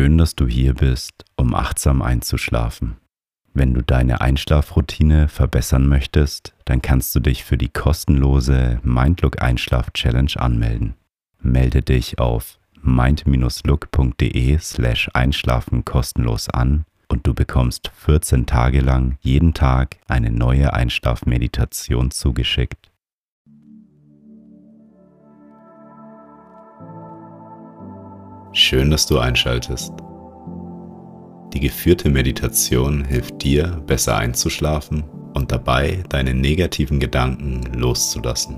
Schön, dass du hier bist, um achtsam einzuschlafen. Wenn du deine Einschlafroutine verbessern möchtest, dann kannst du dich für die kostenlose Mindlook Einschlaf Challenge anmelden. Melde dich auf mind-look.de slash einschlafen kostenlos an und du bekommst 14 Tage lang jeden Tag eine neue Einschlafmeditation zugeschickt. Schön, dass du einschaltest. Die geführte Meditation hilft dir, besser einzuschlafen und dabei deine negativen Gedanken loszulassen.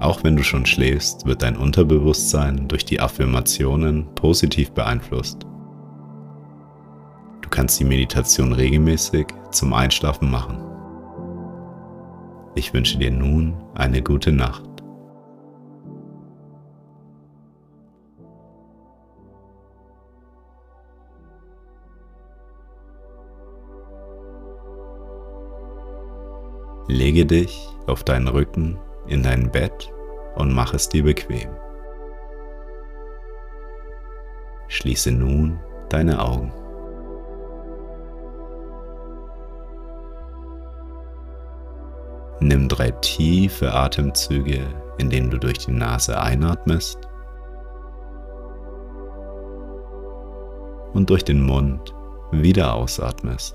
Auch wenn du schon schläfst, wird dein Unterbewusstsein durch die Affirmationen positiv beeinflusst. Du kannst die Meditation regelmäßig zum Einschlafen machen. Ich wünsche dir nun eine gute Nacht. Lege dich auf deinen Rücken in dein Bett und mach es dir bequem. Schließe nun deine Augen. Nimm drei tiefe Atemzüge, indem du durch die Nase einatmest und durch den Mund wieder ausatmest.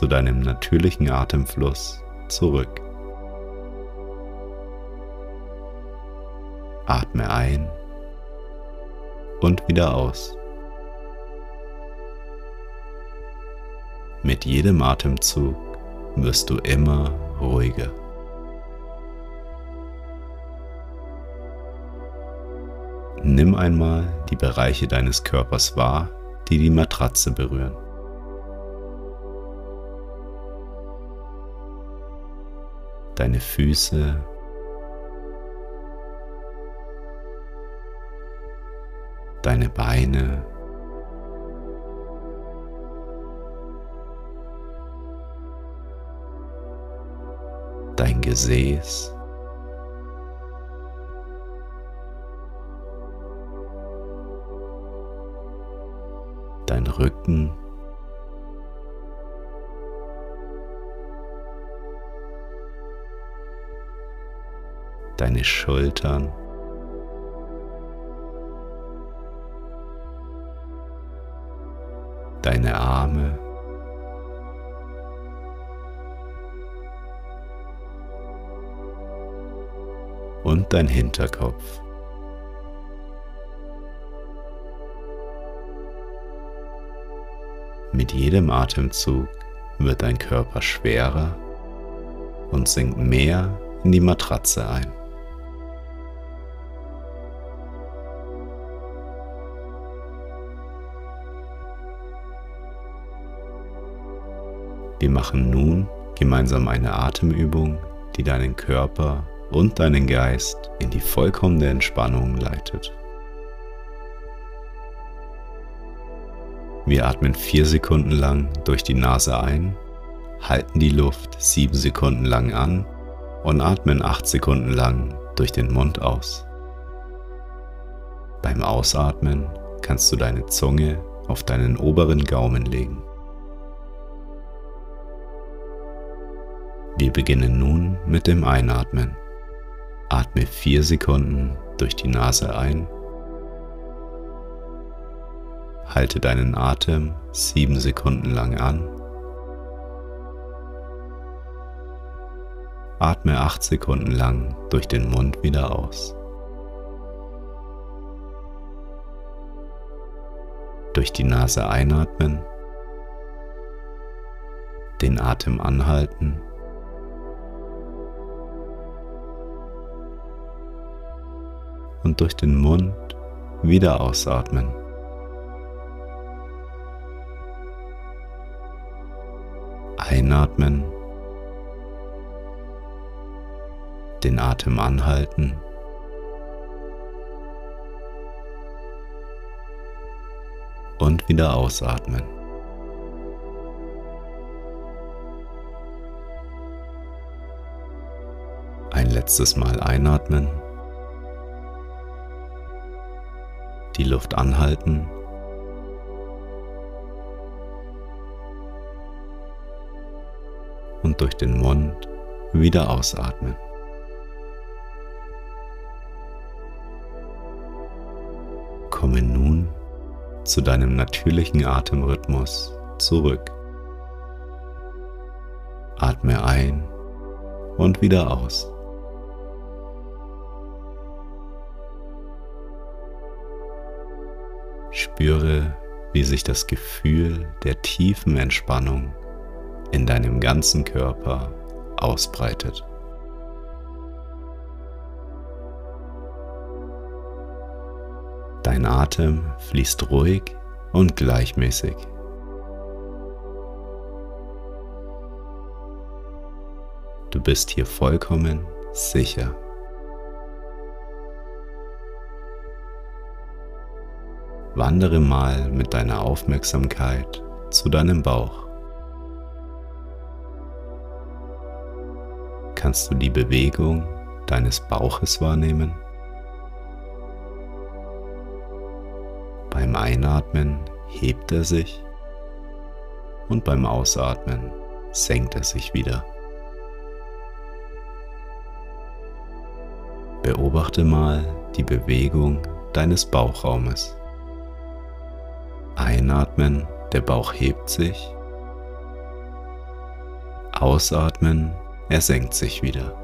Zu deinem natürlichen Atemfluss zurück. Atme ein und wieder aus. Mit jedem Atemzug wirst du immer ruhiger. Nimm einmal die Bereiche deines Körpers wahr, die die Matratze berühren. Deine Füße, deine Beine, dein Gesäß, dein Rücken, deine Schultern. Deine Arme. Und dein Hinterkopf. Mit jedem Atemzug wird dein Körper schwerer und sinkt mehr in die Matratze ein. Wir machen nun gemeinsam eine Atemübung, die deinen Körper und deinen Geist in die vollkommene Entspannung leitet. Wir atmen vier Sekunden lang durch die Nase ein, halten die Luft sieben Sekunden lang an und atmen acht Sekunden lang durch den Mund aus. Beim Ausatmen kannst du deine Zunge auf deinen oberen Gaumen legen. Wir beginnen nun mit dem Einatmen. Atme 4 Sekunden durch die Nase ein. Halte deinen Atem 7 Sekunden lang an. Atme 8 Sekunden lang durch den Mund wieder aus. Durch die Nase einatmen Den Atem anhalten. Und durch den Mund wieder ausatmen. Einatmen. Den Atem anhalten. Und wieder ausatmen. Ein letztes Mal einatmen. Die Luft anhalten und durch den Mund wieder ausatmen. Komme nun zu deinem natürlichen Atemrhythmus zurück. Atme ein und wieder aus. Spüre, wie sich das Gefühl der tiefen Entspannung in deinem ganzen Körper ausbreitet. Dein Atem fließt ruhig und gleichmäßig. Du bist hier vollkommen sicher. Wandere mal mit deiner Aufmerksamkeit zu deinem Bauch. kannst du die Bewegung deines Bauches wahrnehmen. Beim Einatmen hebt er sich und beim Ausatmen senkt er sich wieder. Beobachte mal die Bewegung deines Bauchraumes. Einatmen, der Bauch hebt sich. Ausatmen, er senkt sich wieder.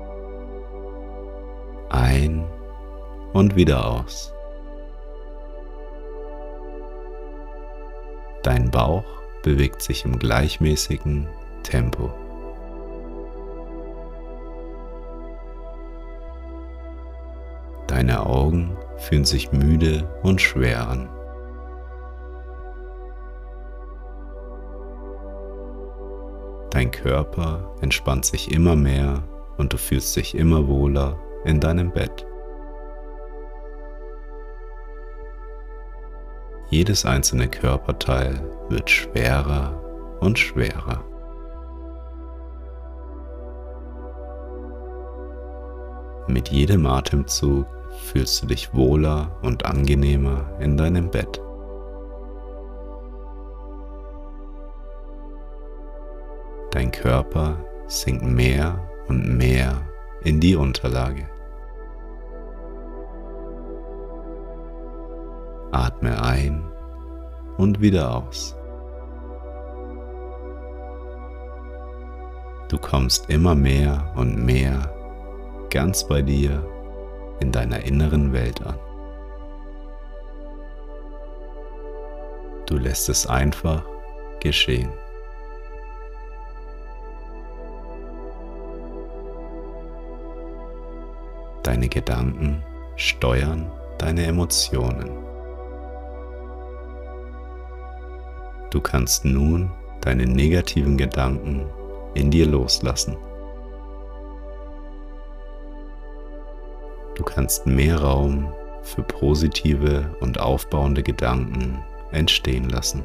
Ein und wieder aus. Dein Bauch bewegt sich im gleichmäßigen Tempo. Deine Augen fühlen sich müde und schwer an. Dein Körper entspannt sich immer mehr und du fühlst dich immer wohler in deinem Bett. Jedes einzelne Körperteil wird schwerer und schwerer. Mit jedem Atemzug fühlst du dich wohler und angenehmer in deinem Bett. Körper sinkt mehr und mehr in die Unterlage. Atme ein und wieder aus. Du kommst immer mehr und mehr ganz bei dir in deiner inneren Welt an. Du lässt es einfach geschehen. Deine Gedanken steuern deine Emotionen. Du kannst nun deine negativen Gedanken in dir loslassen. Du kannst mehr Raum für positive und aufbauende Gedanken entstehen lassen.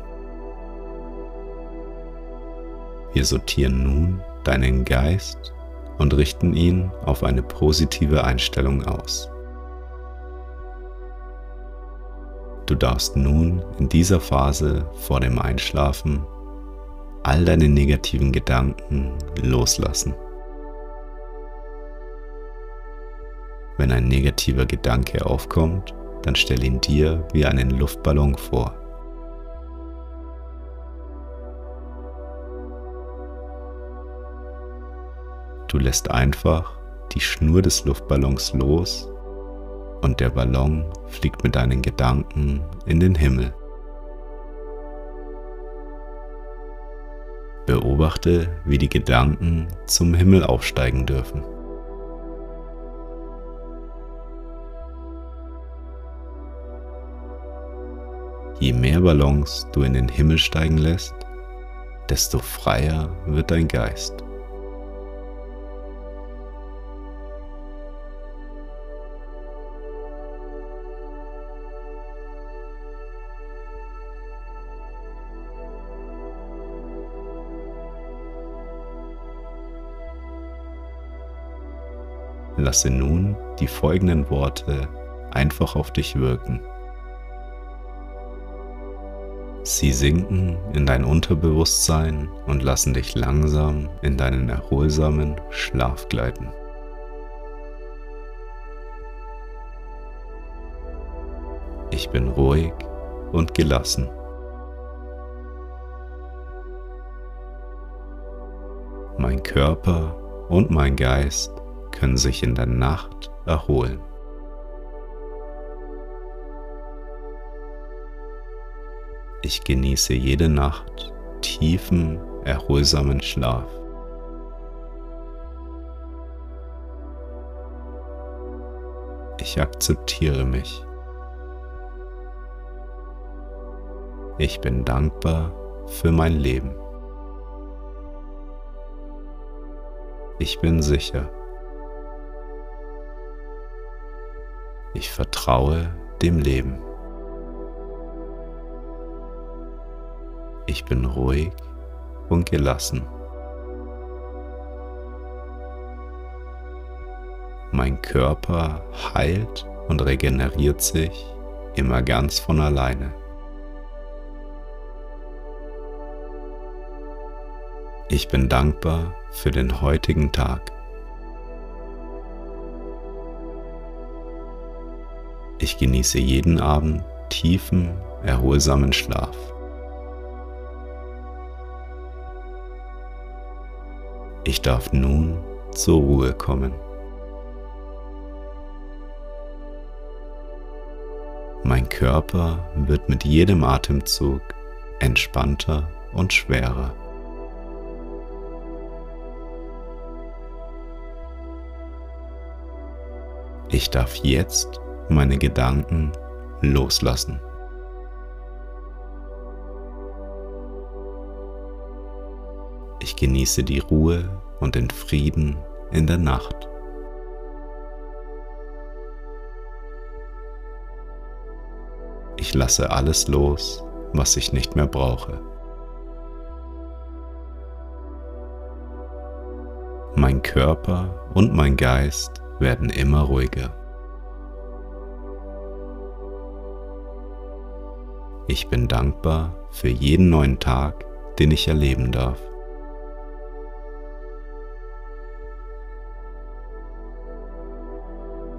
Wir sortieren nun deinen Geist und richten ihn auf eine positive Einstellung aus. Du darfst nun in dieser Phase vor dem Einschlafen all deine negativen Gedanken loslassen. Wenn ein negativer Gedanke aufkommt, dann stell ihn dir wie einen Luftballon vor. Du lässt einfach die Schnur des Luftballons los und der Ballon fliegt mit deinen Gedanken in den Himmel. Beobachte, wie die Gedanken zum Himmel aufsteigen dürfen. Je mehr Ballons du in den Himmel steigen lässt, desto freier wird dein Geist. Lasse nun die folgenden Worte einfach auf dich wirken. Sie sinken in dein Unterbewusstsein und lassen dich langsam in deinen erholsamen Schlaf gleiten. Ich bin ruhig und gelassen. Mein Körper und mein Geist können sich in der Nacht erholen. Ich genieße jede Nacht tiefen, erholsamen Schlaf. Ich akzeptiere mich. Ich bin dankbar für mein Leben. Ich bin sicher. Ich vertraue dem Leben. Ich bin ruhig und gelassen. Mein Körper heilt und regeneriert sich immer ganz von alleine. Ich bin dankbar für den heutigen Tag. Ich genieße jeden Abend tiefen, erholsamen Schlaf. Ich darf nun zur Ruhe kommen. Mein Körper wird mit jedem Atemzug entspannter und schwerer. Ich darf jetzt meine Gedanken loslassen. Ich genieße die Ruhe und den Frieden in der Nacht. Ich lasse alles los, was ich nicht mehr brauche. Mein Körper und mein Geist werden immer ruhiger. Ich bin dankbar für jeden neuen Tag, den ich erleben darf.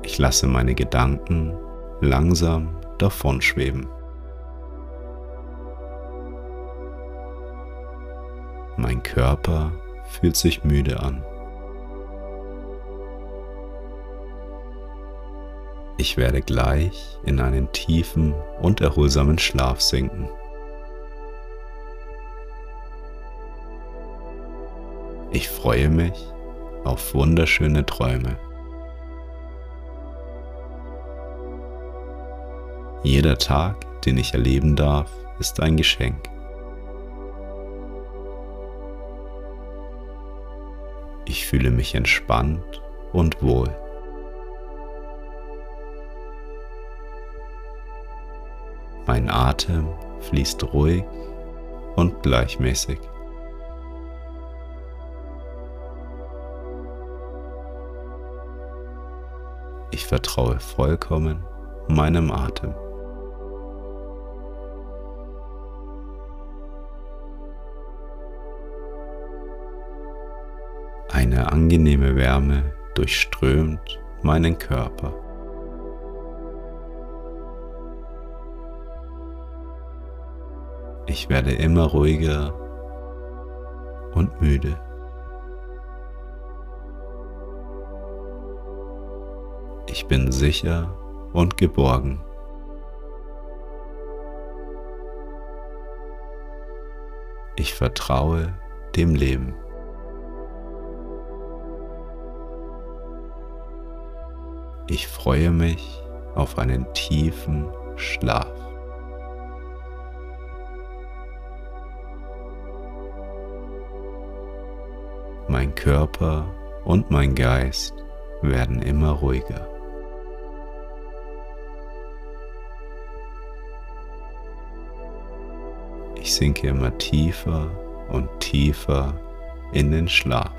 Ich lasse meine Gedanken langsam davonschweben. Mein Körper fühlt sich müde an. Ich werde gleich in einen tiefen und erholsamen Schlaf sinken. Ich freue mich auf wunderschöne Träume. Jeder Tag, den ich erleben darf, ist ein Geschenk. Ich fühle mich entspannt und wohl. Mein Atem fließt ruhig und gleichmäßig. Ich vertraue vollkommen meinem Atem. Eine angenehme Wärme durchströmt meinen Körper. Ich werde immer ruhiger und müde. Ich bin sicher und geborgen. Ich vertraue dem Leben. Ich freue mich auf einen tiefen Schlaf. Mein Körper und mein Geist werden immer ruhiger. Ich sinke immer tiefer und tiefer in den Schlaf.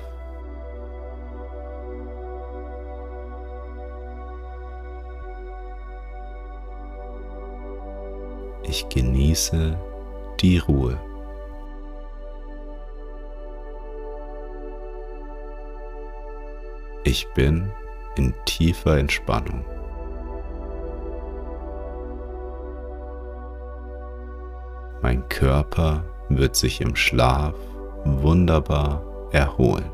Ich genieße die Ruhe. Ich bin in tiefer Entspannung. Mein Körper wird sich im Schlaf wunderbar erholen.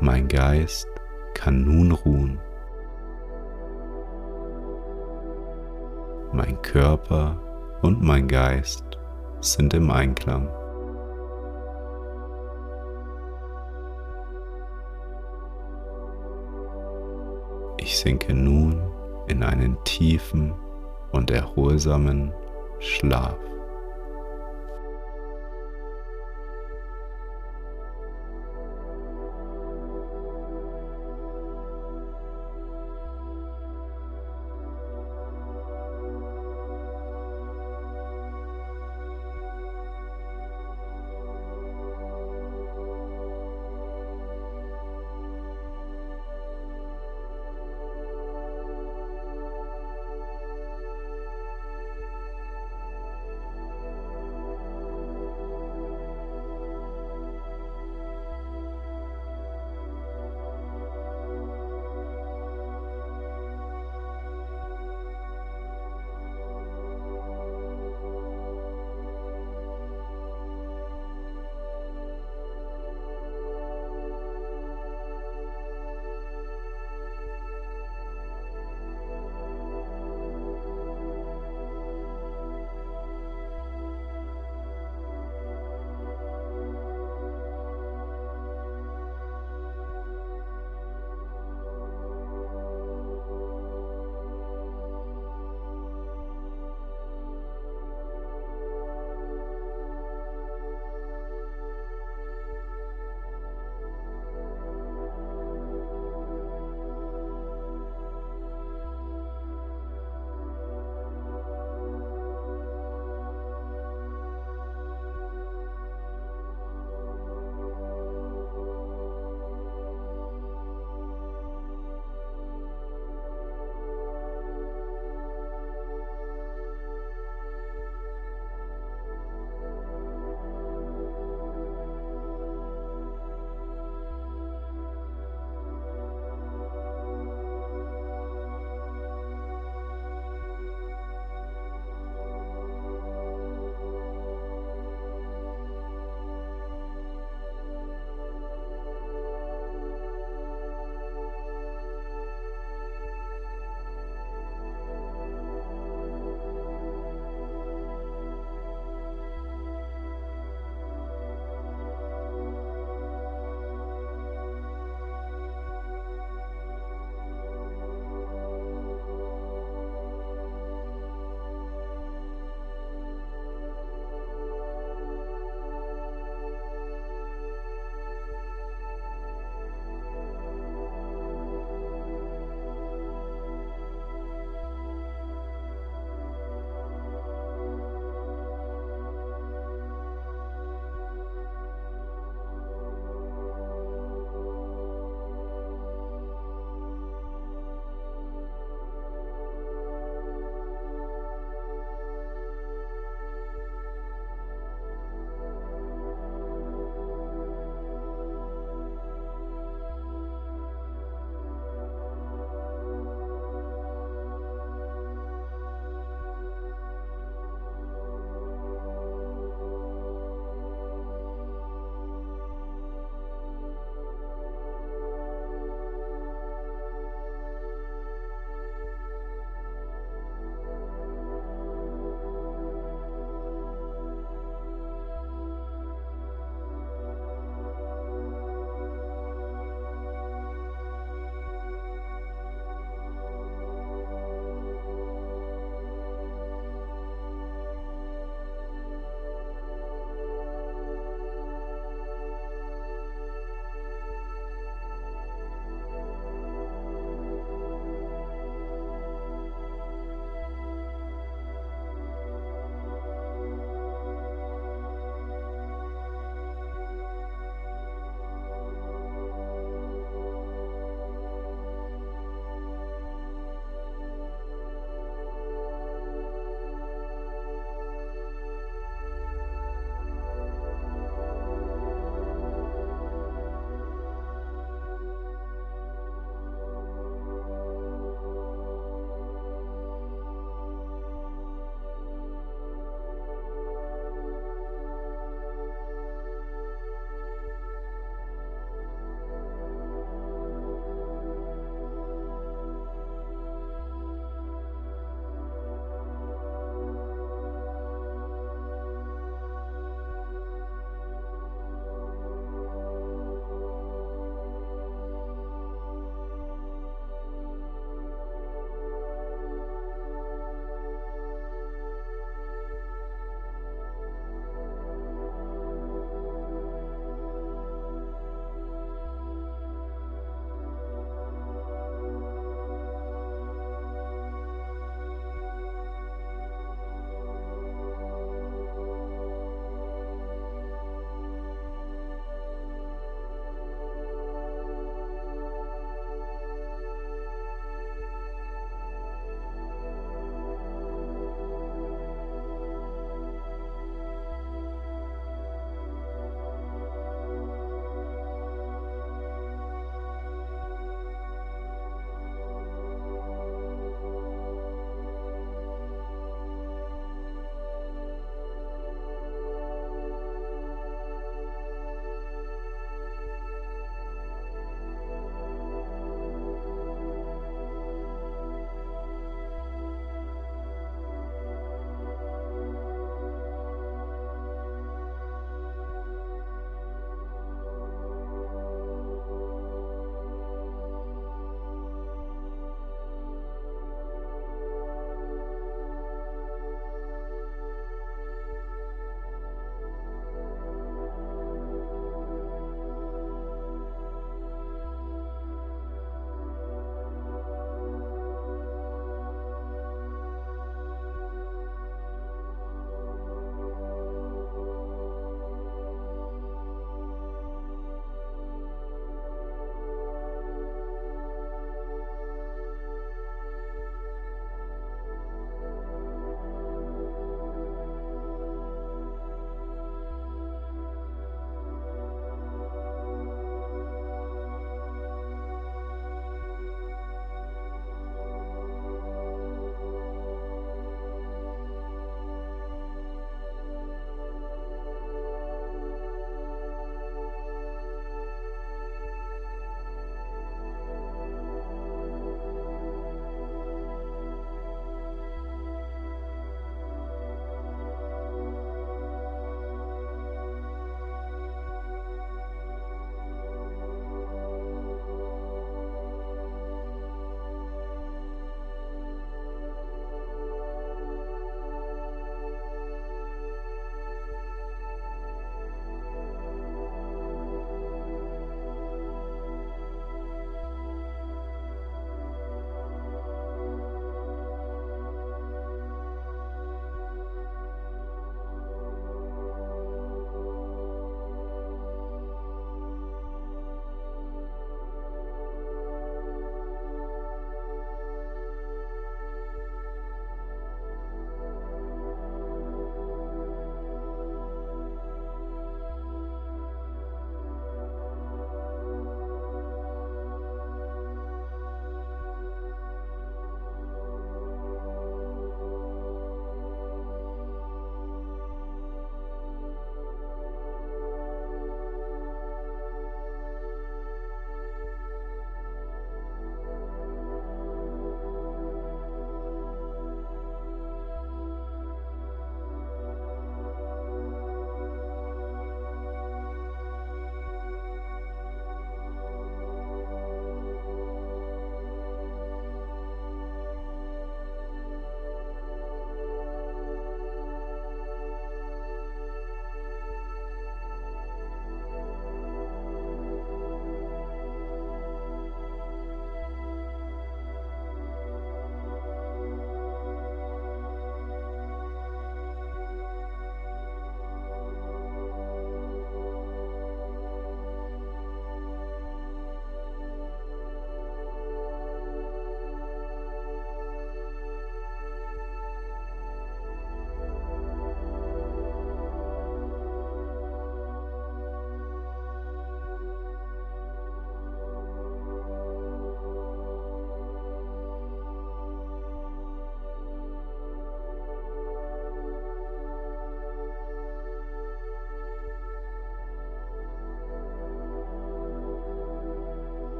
Mein Geist kann nun ruhen. Mein Körper und mein Geist sind im Einklang. Ich sinke nun in einen tiefen und erholsamen Schlaf.